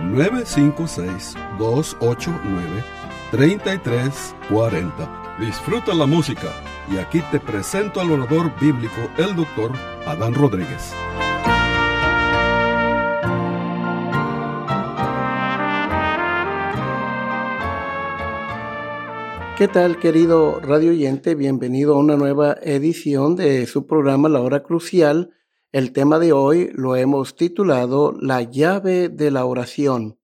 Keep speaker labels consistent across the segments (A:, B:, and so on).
A: 956-289-3340. Disfruta la música y aquí te presento al orador bíblico, el doctor Adán Rodríguez.
B: ¿Qué tal, querido radio oyente? Bienvenido a una nueva edición de su programa La Hora Crucial el tema de hoy lo hemos titulado La llave de la oración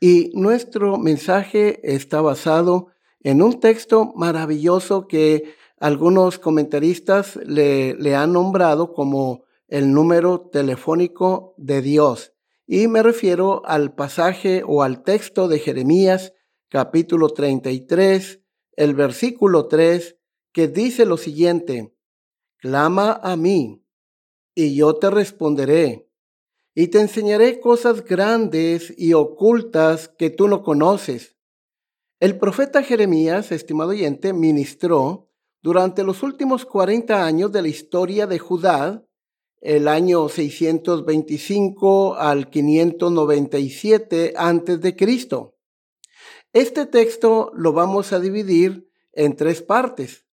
B: y nuestro mensaje está basado en un texto maravilloso que algunos comentaristas le, han nombrado como el número telefónico de Dios. Y me refiero al pasaje o al texto de Jeremías capítulo 33, el versículo 3, que dice lo siguiente, Clama a mí y yo te responderé, y te enseñaré cosas grandes y ocultas que tú no conoces. El profeta Jeremías, estimado oyente, ministró durante los últimos 40 años de la historia de Judá, el año 625 al 597 antes de Cristo. Este texto lo vamos a dividir en tres partes.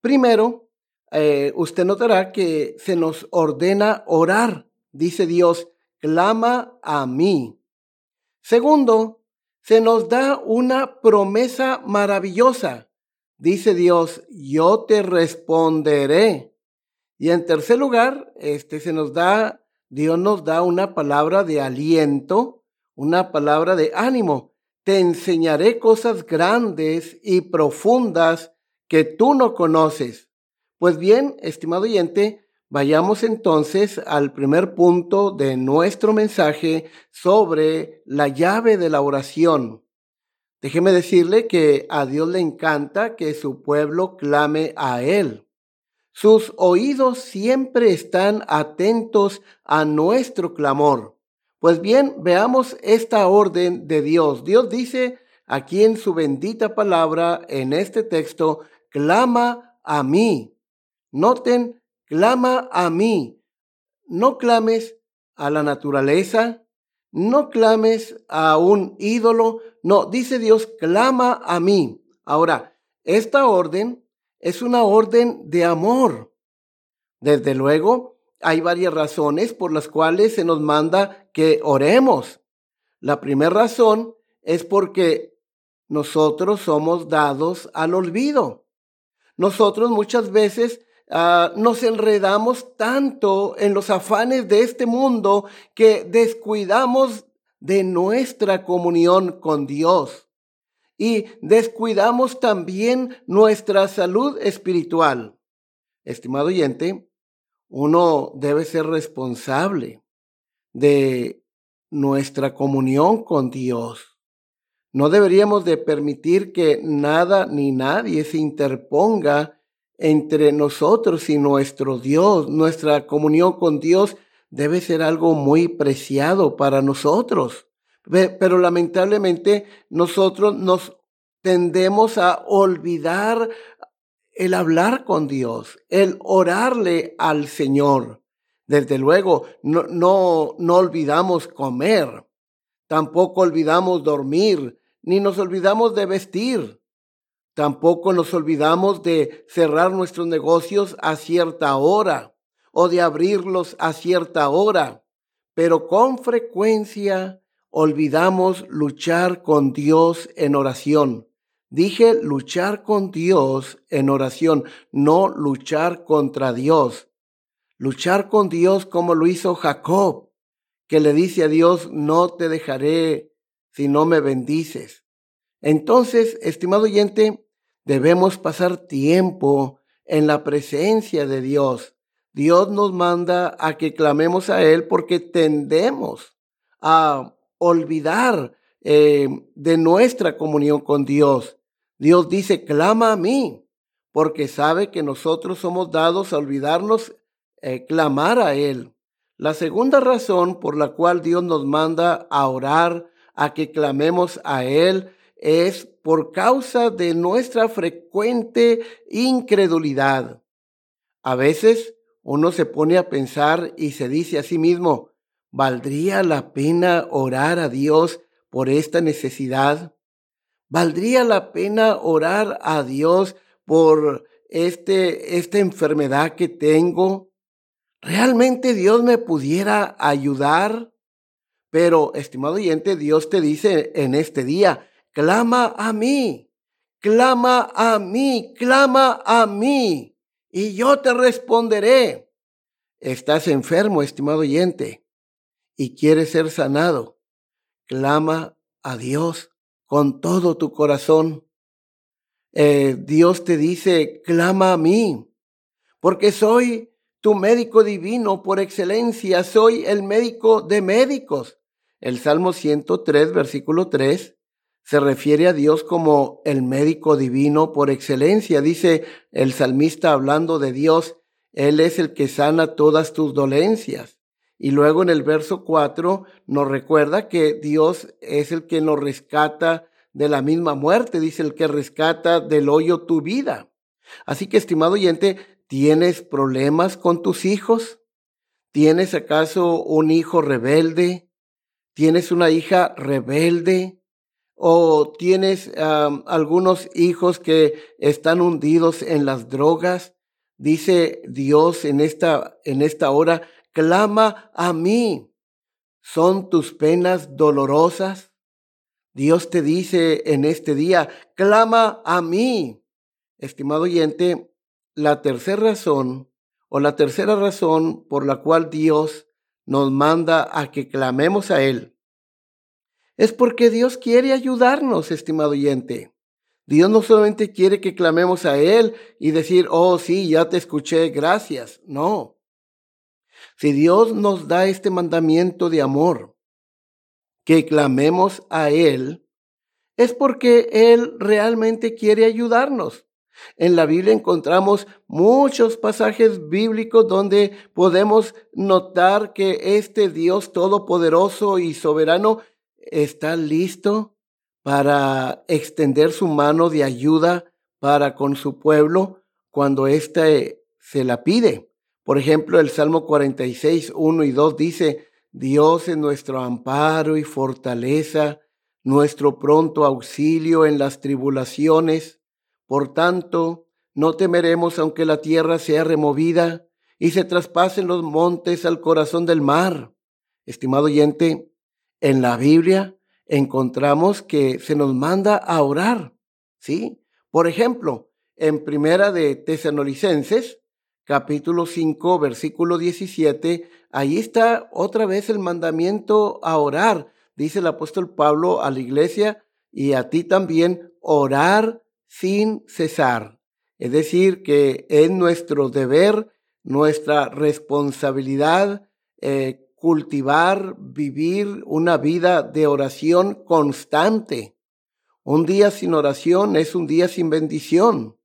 B: Primero, eh, usted notará que se nos ordena orar. Dice Dios, clama a mí. Segundo, se nos da una promesa maravillosa. Dice Dios, yo te responderé. Y en tercer lugar, este se nos da, Dios nos da una palabra de aliento, una palabra de ánimo. Te enseñaré cosas grandes y profundas que tú no conoces. Pues bien, estimado oyente, vayamos entonces al primer punto de nuestro mensaje sobre la llave de la oración. Déjeme decirle que a Dios le encanta que su pueblo clame a Él. Sus oídos siempre están atentos a nuestro clamor. Pues bien, veamos esta orden de Dios. Dios dice aquí en su bendita palabra, en este texto, clama a mí Noten, clama a mí. No clames a la naturaleza, no clames a un ídolo, no, dice Dios, clama a mí. Ahora, esta orden es una orden de amor. Desde luego, hay varias razones por las cuales se nos manda que oremos. La primera razón es porque nosotros somos dados al olvido. Nosotros muchas veces Ah, nos enredamos tanto en los afanes de este mundo que descuidamos de nuestra comunión con Dios y descuidamos también nuestra salud espiritual. Estimado oyente, uno debe ser responsable de nuestra comunión con Dios. No deberíamos de permitir que nada ni nadie se interponga entre nosotros y nuestro Dios. Nuestra comunión con Dios debe ser algo muy preciado para nosotros. Pero lamentablemente nosotros nos tendemos a olvidar el hablar con Dios, el orarle al Señor. Desde luego, no, no, no olvidamos comer, tampoco olvidamos dormir, ni nos olvidamos de vestir. Tampoco nos olvidamos de cerrar nuestros negocios a cierta hora o de abrirlos a cierta hora, pero con frecuencia olvidamos luchar con Dios en oración. Dije luchar con Dios en oración, no luchar contra Dios. Luchar con Dios como lo hizo Jacob, que le dice a Dios, no te dejaré si no me bendices. Entonces, estimado oyente, Debemos pasar tiempo en la presencia de Dios. Dios nos manda a que clamemos a Él porque tendemos a olvidar eh, de nuestra comunión con Dios. Dios dice, clama a mí, porque sabe que nosotros somos dados a olvidarnos, eh, clamar a Él. La segunda razón por la cual Dios nos manda a orar, a que clamemos a Él, es por causa de nuestra frecuente incredulidad. A veces uno se pone a pensar y se dice a sí mismo, ¿valdría la pena orar a Dios por esta necesidad? ¿Valdría la pena orar a Dios por este, esta enfermedad que tengo? ¿Realmente Dios me pudiera ayudar? Pero, estimado oyente, Dios te dice en este día, clama a mí, clama a mí, clama a mí, y yo te responderé. Estás enfermo, estimado oyente, y quieres ser sanado. Clama a Dios con todo tu corazón. Eh, Dios te dice, clama a mí, porque soy tu médico divino por excelencia, soy el médico de médicos. El Salmo 103, versículo 3, se refiere a Dios como el médico divino por excelencia. Dice el salmista hablando de Dios, Él es el que sana todas tus dolencias. Y luego en el verso 4 nos recuerda que Dios es el que nos rescata de la misma muerte, dice el que rescata del hoyo tu vida. Así que, estimado oyente, ¿tienes problemas con tus hijos? ¿Tienes acaso un hijo rebelde? ¿Tienes una hija rebelde? O tienes algunos hijos que están hundidos en las drogas, dice Dios en esta, en esta hora, clama a mí. ¿Son tus penas dolorosas? Dios te dice en este día, clama a mí. Estimado oyente, la tercera razón o la tercera razón por la cual Dios nos manda a que clamemos a Él es porque Dios quiere ayudarnos, estimado oyente. Dios no solamente quiere que clamemos a Él y decir, oh sí, ya te escuché, gracias. No. Si Dios nos da este mandamiento de amor, que clamemos a Él, es porque Él realmente quiere ayudarnos. En la Biblia encontramos muchos pasajes bíblicos donde podemos notar que este Dios todopoderoso y soberano está listo para extender su mano de ayuda para con su pueblo cuando éste se la pide. Por ejemplo, el Salmo 46, 1 y 2 dice, Dios es nuestro amparo y fortaleza, nuestro pronto auxilio en las tribulaciones. Por tanto, no temeremos aunque la tierra sea removida y se traspasen los montes al corazón del mar. Estimado oyente, en la Biblia encontramos que se nos manda a orar, ¿sí? Por ejemplo, en Primera de Tesanolicenses, capítulo 5, versículo 17, ahí está otra vez el mandamiento a orar. Dice el apóstol Pablo a la iglesia y a ti también, orar sin cesar. Es decir, que es nuestro deber, nuestra responsabilidad eh, cultivar, vivir una vida de oración constante. Un día sin oración es un día sin bendición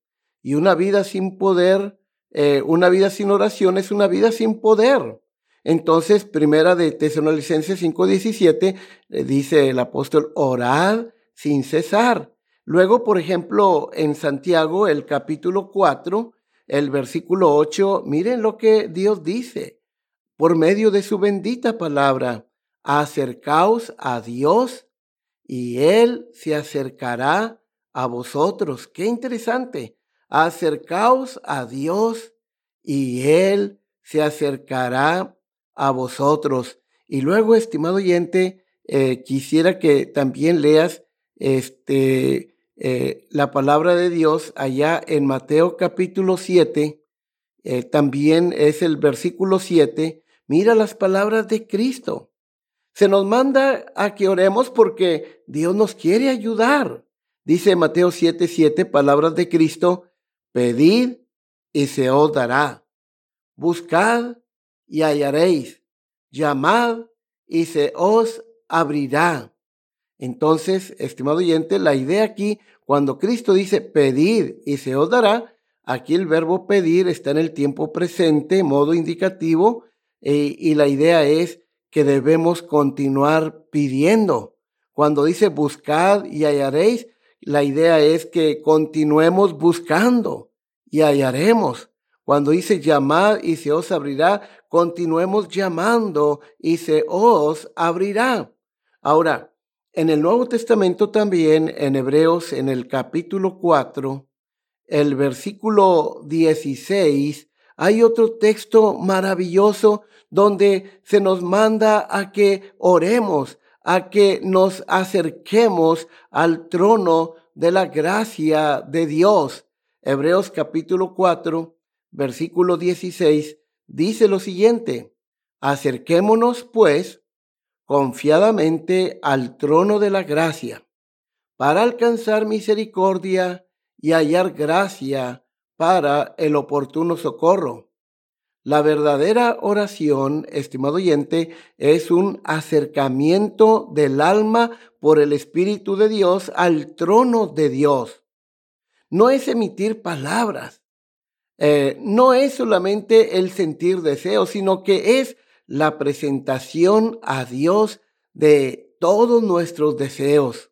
B: y una vida sin poder, eh, una vida sin oración es una vida sin poder. Entonces, primera de Tesalonicenses 5:17 eh, dice el apóstol, orad sin cesar. Luego, por ejemplo, en Santiago, el capítulo 4, el versículo 8, miren lo que Dios dice por medio de su bendita palabra. Acercaos a Dios y Él se acercará a vosotros. Qué interesante. Acercaos a Dios y Él se acercará a vosotros. Y luego, estimado oyente, eh, quisiera que también leas este, eh, la palabra de Dios allá en Mateo capítulo 7. Eh, también es el versículo 7 Mira las palabras de Cristo. Se nos manda a que oremos porque Dios nos quiere ayudar. Dice Mateo 7:7, 7, palabras de Cristo, pedid y se os dará. Buscad y hallaréis. Llamad y se os abrirá. Entonces, estimado oyente, la idea aquí, cuando Cristo dice pedir y se os dará, aquí el verbo pedir está en el tiempo presente, modo indicativo, eh, y la idea es que debemos continuar pidiendo. Cuando dice buscad y hallaréis, la idea es que continuemos buscando y hallaremos. Cuando dice llamad y se os abrirá, continuemos llamando y se os abrirá. Ahora, en el Nuevo Testamento también, en Hebreos, en el capítulo 4, el versículo 16, hay otro texto maravilloso donde se nos manda a que oremos, a que nos acerquemos al trono de la gracia de Dios. Hebreos capítulo 4, versículo 16, dice lo siguiente, acerquémonos pues confiadamente al trono de la gracia para alcanzar misericordia y hallar gracia para el oportuno socorro. La verdadera oración, estimado oyente, es un acercamiento del alma por el Espíritu de Dios al trono de Dios. No es emitir palabras, eh, no es solamente el sentir deseo, sino que es la presentación a Dios de todos nuestros deseos.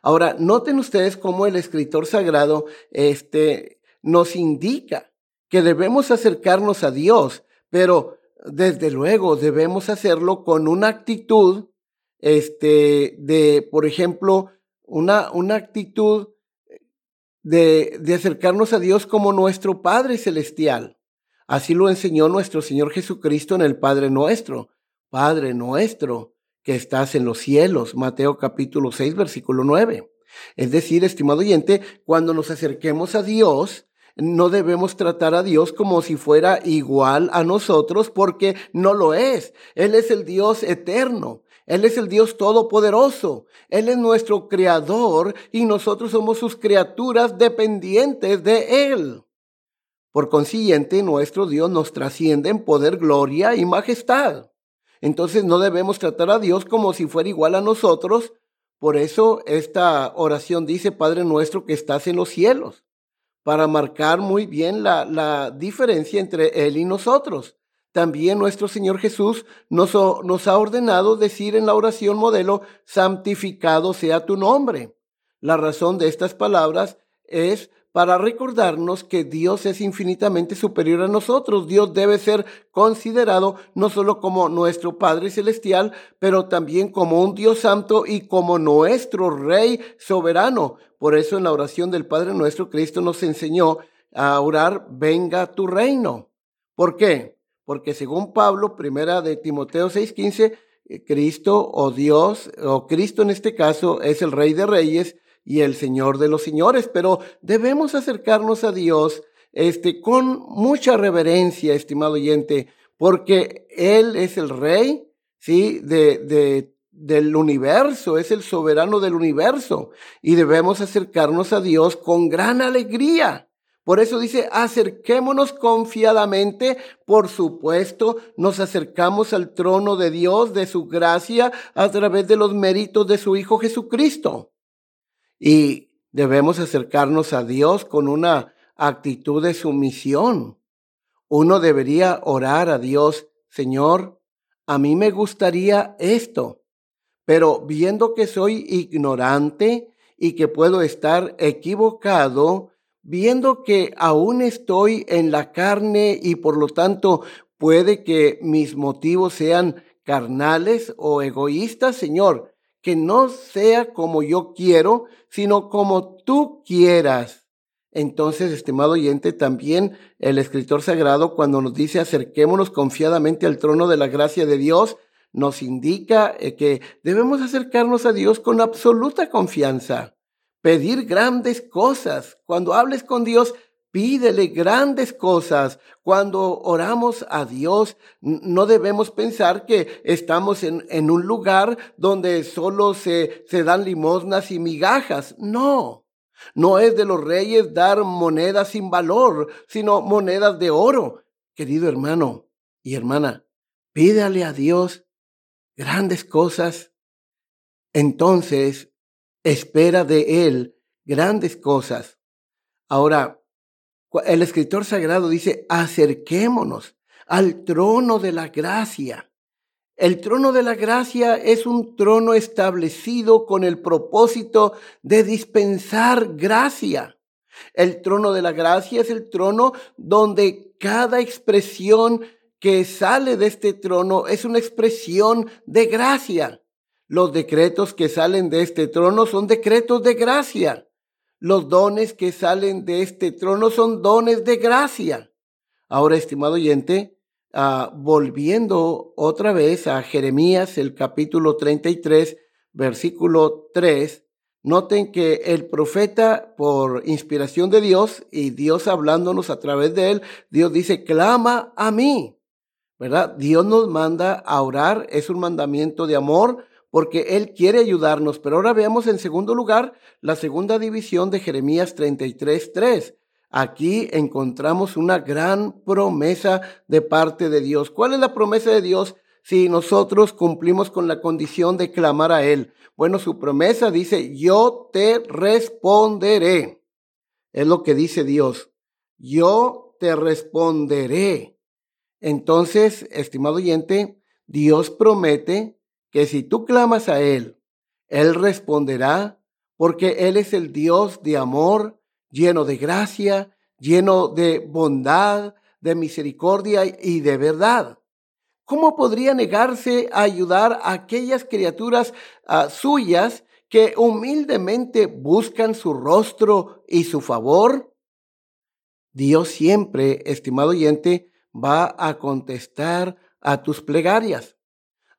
B: Ahora, noten ustedes cómo el escritor sagrado este, nos indica que debemos acercarnos a Dios, pero desde luego debemos hacerlo con una actitud, este, de, por ejemplo, una, una actitud de, de acercarnos a Dios como nuestro Padre Celestial. Así lo enseñó nuestro Señor Jesucristo en el Padre nuestro. Padre nuestro que estás en los cielos. Mateo capítulo 6, versículo 9. Es decir, estimado oyente, cuando nos acerquemos a Dios, no debemos tratar a Dios como si fuera igual a nosotros porque no lo es. Él es el Dios eterno. Él es el Dios todopoderoso. Él es nuestro creador y nosotros somos sus criaturas dependientes de Él. Por consiguiente, nuestro Dios nos trasciende en poder, gloria y majestad. Entonces no debemos tratar a Dios como si fuera igual a nosotros. Por eso esta oración dice, Padre nuestro que estás en los cielos, para marcar muy bien la, la diferencia entre Él y nosotros. También nuestro Señor Jesús nos, nos ha ordenado decir en la oración modelo, santificado sea tu nombre. La razón de estas palabras es para recordarnos que Dios es infinitamente superior a nosotros. Dios debe ser considerado no solo como nuestro Padre Celestial, pero también como un Dios santo y como nuestro Rey soberano. Por eso en la oración del Padre nuestro, Cristo nos enseñó a orar, venga tu reino. ¿Por qué? porque según Pablo, primera de Timoteo 6:15, eh, Cristo o Dios, o Cristo en este caso, es el Rey de Reyes y el Señor de los Señores, pero debemos acercarnos a Dios este, con mucha reverencia, estimado oyente, porque Él es el Rey, ¿sí? De, de, del universo, es el soberano del universo, y debemos acercarnos a Dios con gran alegría. Por eso dice, acerquémonos confiadamente. Por supuesto, nos acercamos al trono de Dios, de su gracia, a través de los méritos de su Hijo Jesucristo. Y debemos acercarnos a Dios con una actitud de sumisión. Uno debería orar a Dios, Señor, a mí me gustaría esto, pero viendo que soy ignorante y que puedo estar equivocado, viendo que aún estoy en la carne y por lo tanto puede que mis motivos sean carnales o egoístas, Señor, que no sea como yo quiero, sino como tú quieras. Entonces, estimado oyente, también el escritor sagrado, cuando nos dice acerquémonos confiadamente al trono de la gracia de Dios, nos indica eh, que debemos acercarnos a Dios con absoluta confianza pedir grandes cosas. Cuando hables con Dios, pídele grandes cosas. Cuando oramos a Dios, no debemos pensar que estamos en, en un lugar donde solo se, se dan limosnas y migajas. No. No es de los reyes dar monedas sin valor, sino monedas de oro. Querido hermano y hermana, pídale a Dios grandes cosas entonces espera de él grandes cosas. Ahora, el escritor sagrado dice, acerquémonos al trono de la gracia. El trono de la gracia es un trono establecido con el propósito de dispensar gracia. El trono de la gracia es el trono donde cada expresión que sale de este trono es una expresión de gracia. Los decretos que salen de este trono son decretos de gracia. Los dones que salen de este trono son dones de gracia. Ahora, estimado oyente, ah, volviendo otra vez a Jeremías, el capítulo 33, versículo 3, noten que el profeta, por inspiración de Dios y Dios hablándonos a través de él, Dios dice, clama a mí. ¿verdad? Dios nos manda a orar, es un mandamiento de amor porque Él quiere ayudarnos. Pero ahora veamos en segundo lugar la segunda división de Jeremías 33.3. Aquí encontramos una gran promesa de parte de Dios. ¿Cuál es la promesa de Dios si nosotros cumplimos con la condición de clamar a Él? Bueno, su promesa dice, yo te responderé. Es lo que dice Dios. Yo te responderé. Entonces, estimado oyente, Dios promete que si tú clamas a Él, Él responderá porque Él es el Dios de amor, lleno de gracia, lleno de bondad, de misericordia y de verdad. ¿Cómo podría negarse a ayudar a aquellas criaturas ah, suyas que humildemente buscan su rostro y su favor? Dios siempre, estimado oyente, va a contestar a tus plegarias.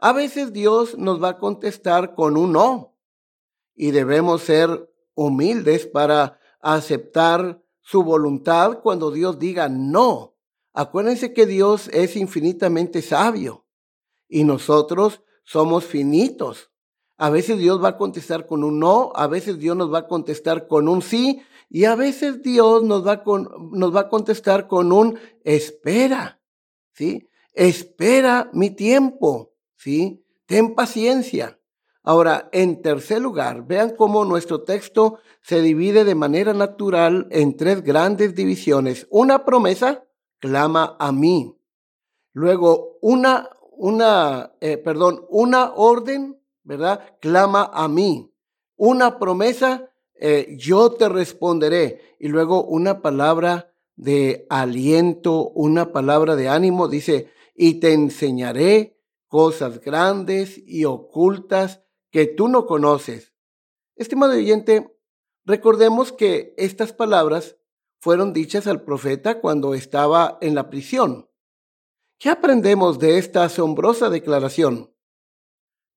B: A veces Dios nos va a contestar con un no y debemos ser humildes para aceptar su voluntad cuando Dios diga no. Acuérdense que Dios es infinitamente sabio y nosotros somos finitos. A veces Dios va a contestar con un no, a veces Dios nos va a contestar con un sí y a veces Dios nos va, con, nos va a contestar con un espera, ¿sí? Espera mi tiempo, ¿sí? Ten paciencia. Ahora, en tercer lugar, vean cómo nuestro texto se divide de manera natural en tres grandes divisiones. Una promesa, clama a mí. Luego, una, una, eh, perdón, una orden, ¿verdad? Clama a mí. Una promesa, eh, yo te responderé. Y luego una palabra de aliento, una palabra de ánimo, dice, y te enseñaré cosas grandes y ocultas que tú no conoces. Estimado oyente, recordemos que estas palabras fueron dichas al profeta cuando estaba en la prisión. ¿Qué aprendemos de esta asombrosa declaración?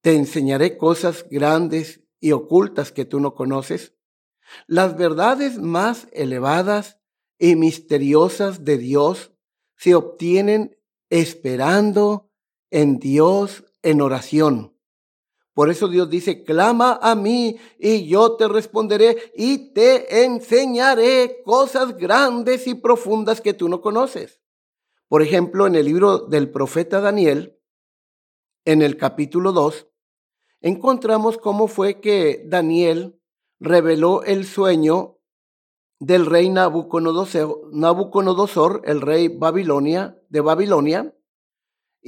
B: Te enseñaré cosas grandes y ocultas que tú no conoces. Las verdades más elevadas y misteriosas de Dios se obtienen esperando en Dios en oración. Por eso Dios dice, clama a mí y yo te responderé y te enseñaré cosas grandes y profundas que tú no conoces. Por ejemplo, en el libro del profeta Daniel, en el capítulo 2, encontramos cómo fue que Daniel reveló el sueño del rey Nabucodonosor, el rey Babilonia, de Babilonia.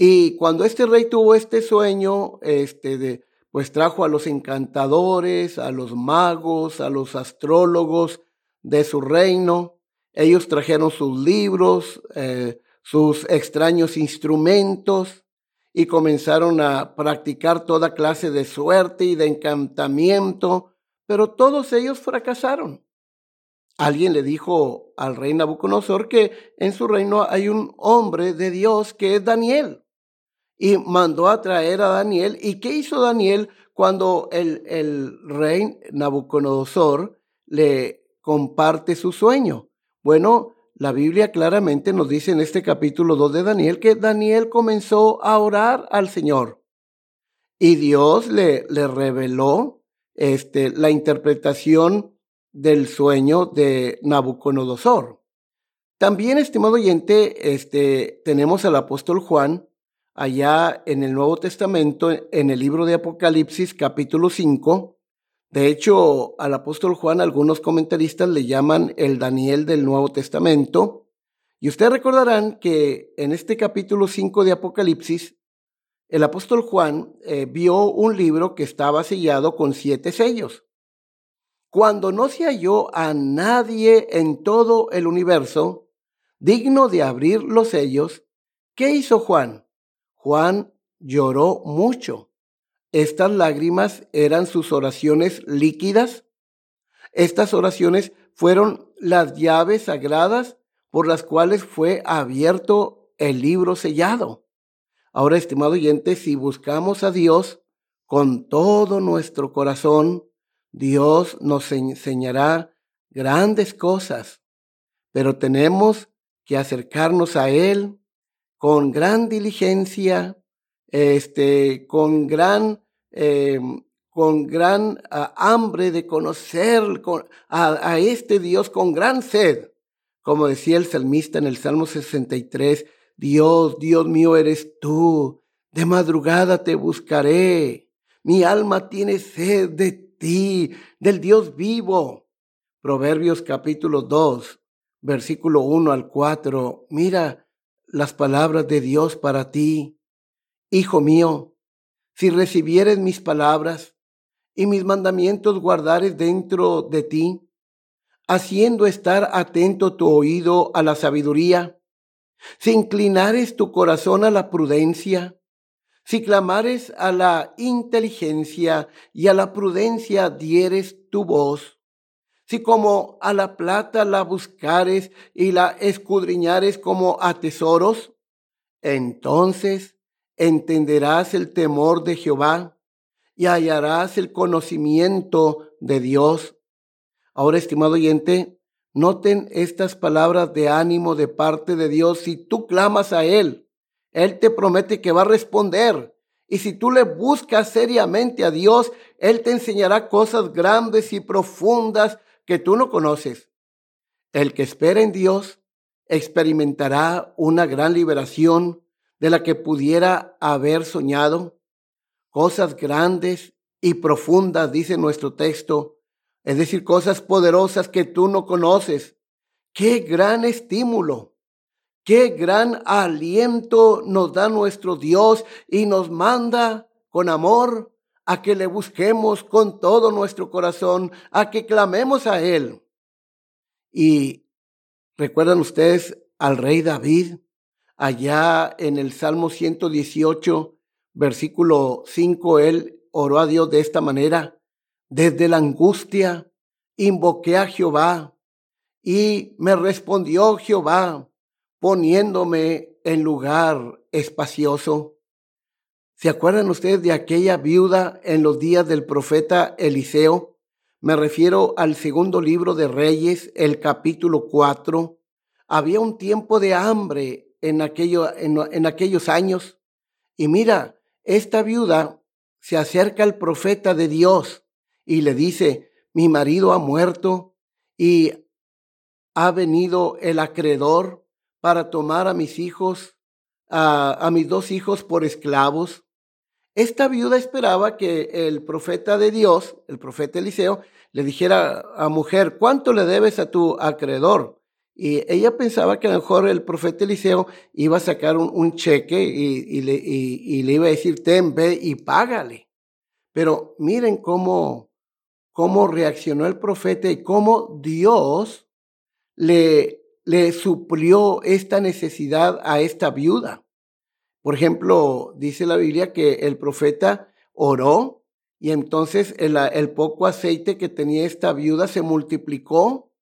B: Y cuando este rey tuvo este sueño, este de, pues trajo a los encantadores, a los magos, a los astrólogos de su reino. Ellos trajeron sus libros, eh, sus extraños instrumentos y comenzaron a practicar toda clase de suerte y de encantamiento, pero todos ellos fracasaron. Alguien le dijo al rey Nabucodonosor que en su reino hay un hombre de Dios que es Daniel. Y mandó a traer a Daniel. ¿Y qué hizo Daniel cuando el, el rey Nabucodonosor le comparte su sueño? Bueno, la Biblia claramente nos dice en este capítulo 2 de Daniel que Daniel comenzó a orar al Señor. Y Dios le, le reveló este, la interpretación del sueño de Nabucodonosor. También, estimado oyente, este, tenemos al apóstol Juan, allá en el Nuevo Testamento, en el libro de Apocalipsis capítulo 5. De hecho, al apóstol Juan algunos comentaristas le llaman el Daniel del Nuevo Testamento. Y ustedes recordarán que en este capítulo 5 de Apocalipsis, el apóstol Juan eh, vio un libro que estaba sellado con siete sellos. Cuando no se halló a nadie en todo el universo digno de abrir los sellos, ¿qué hizo Juan? Juan lloró mucho. Estas lágrimas eran sus oraciones líquidas. Estas oraciones fueron las llaves sagradas por las cuales fue abierto el libro sellado. Ahora, estimado oyente, si buscamos a Dios con todo nuestro corazón, Dios nos enseñará grandes cosas, pero tenemos que acercarnos a Él con gran diligencia, este, con gran, em, con gran ah, hambre de conocer a, a este Dios, con gran sed. Como decía el salmista en el Salmo 63, Dios, Dios mío eres tú, de madrugada te buscaré, mi alma tiene sed de ti, del Dios vivo. Proverbios capítulo 2, versículo 1 al 4. Mira las palabras de Dios para ti. Hijo mío, si recibieres mis palabras y mis mandamientos guardares dentro de ti, haciendo estar atento tu oído a la sabiduría, si inclinares tu corazón a la prudencia, si clamares a la inteligencia y a la prudencia dieres tu voz, si como a la plata la buscares y la escudriñares como a tesoros, entonces entenderás el temor de Jehová y hallarás el conocimiento de Dios. Ahora, estimado oyente, noten estas palabras de ánimo de parte de Dios. Si tú clamas a Él, Él te promete que va a responder. Y si tú le buscas seriamente a Dios, Él te enseñará cosas grandes y profundas que tú no conoces. El que espera en Dios experimentará una gran liberación de la que pudiera haber soñado. Cosas grandes y profundas, dice nuestro texto, es decir, cosas poderosas que tú no conoces. Qué gran estímulo, qué gran aliento nos da nuestro Dios y nos manda con amor a que le busquemos con todo nuestro corazón, a que clamemos a Él. Y recuerdan ustedes al rey David, allá en el Salmo 118, versículo 5, él oró a Dios de esta manera, desde la angustia invoqué a Jehová y me respondió Jehová poniéndome en lugar espacioso. ¿Se acuerdan ustedes de aquella viuda en los días del profeta Eliseo? Me refiero al segundo libro de Reyes, el capítulo 4. Había un tiempo de hambre en, aquello, en, aquellos años. Y mira, esta viuda se acerca al profeta de Dios y le dice, mi marido ha muerto y ha venido el acreedor para tomar a mis hijos, a mis dos hijos por esclavos. Esta viuda esperaba que el profeta de Dios, el profeta Eliseo, le dijera a mujer, ¿cuánto le debes a tu acreedor? Y ella pensaba que a lo mejor el profeta Eliseo iba a sacar un, cheque y, le, iba a decir, ten, ve y págale. Pero miren cómo, cómo reaccionó el profeta y cómo Dios le, le suplió esta necesidad a esta viuda. Por ejemplo, dice la Biblia que el profeta oró y entonces el, poco aceite que tenía esta viuda se multiplicó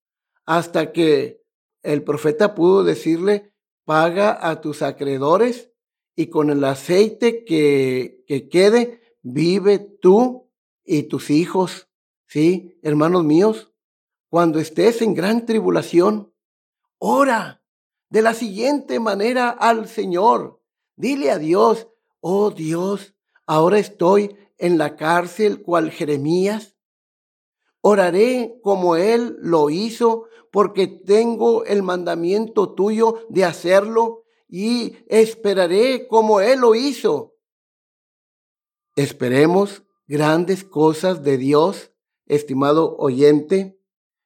B: hasta que el profeta pudo decirle, paga a tus acreedores y con el aceite que, que quede, vive tú y tus hijos. Sí, hermanos míos, cuando estés en gran tribulación, ora de la siguiente manera al Señor. Dile a Dios, oh Dios, ahora estoy en la cárcel cual Jeremías. Oraré como Él lo hizo porque tengo el mandamiento tuyo de hacerlo y esperaré como Él lo hizo. Esperemos grandes cosas de Dios, estimado oyente.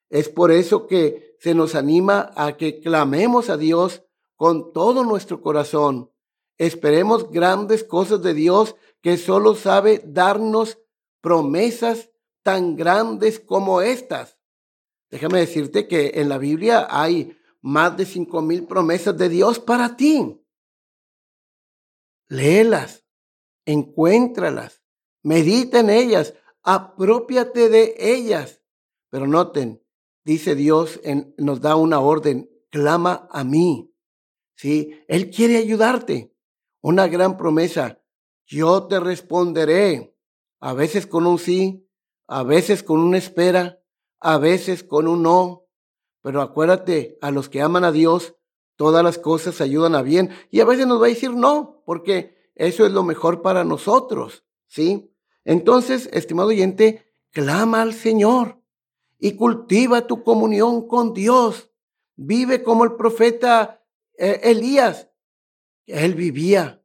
B: Es por eso que se nos anima a que clamemos a Dios con todo nuestro corazón. Esperemos grandes cosas de Dios que solo sabe darnos promesas tan grandes como estas. Déjame decirte que en la Biblia hay más de cinco mil promesas de Dios para ti. Léelas, encuéntralas, medita en ellas, apropiate de ellas. Pero noten, dice Dios, en, nos da una orden, clama a mí. Sí, Él quiere ayudarte. Una gran promesa, yo te responderé, a veces con un sí, a veces con una espera, a veces con un no. Pero acuérdate, a los que aman a Dios, todas las cosas ayudan a bien. Y a veces nos va a decir no, porque eso es lo mejor para nosotros, ¿sí? Entonces, estimado oyente, clama al Señor y cultiva tu comunión con Dios. Vive como el profeta eh, Elías. Él vivía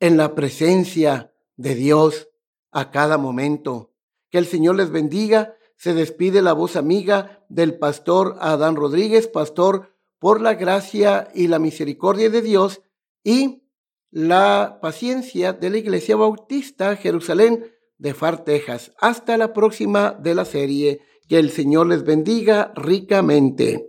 B: en la presencia de Dios a cada momento. Que el Señor les bendiga. Se despide la voz amiga del pastor Adán Rodríguez, pastor por la gracia y la misericordia de Dios y la paciencia de la Iglesia Bautista Jerusalén de Far, Texas. Hasta la próxima de la serie. Que el Señor les bendiga ricamente.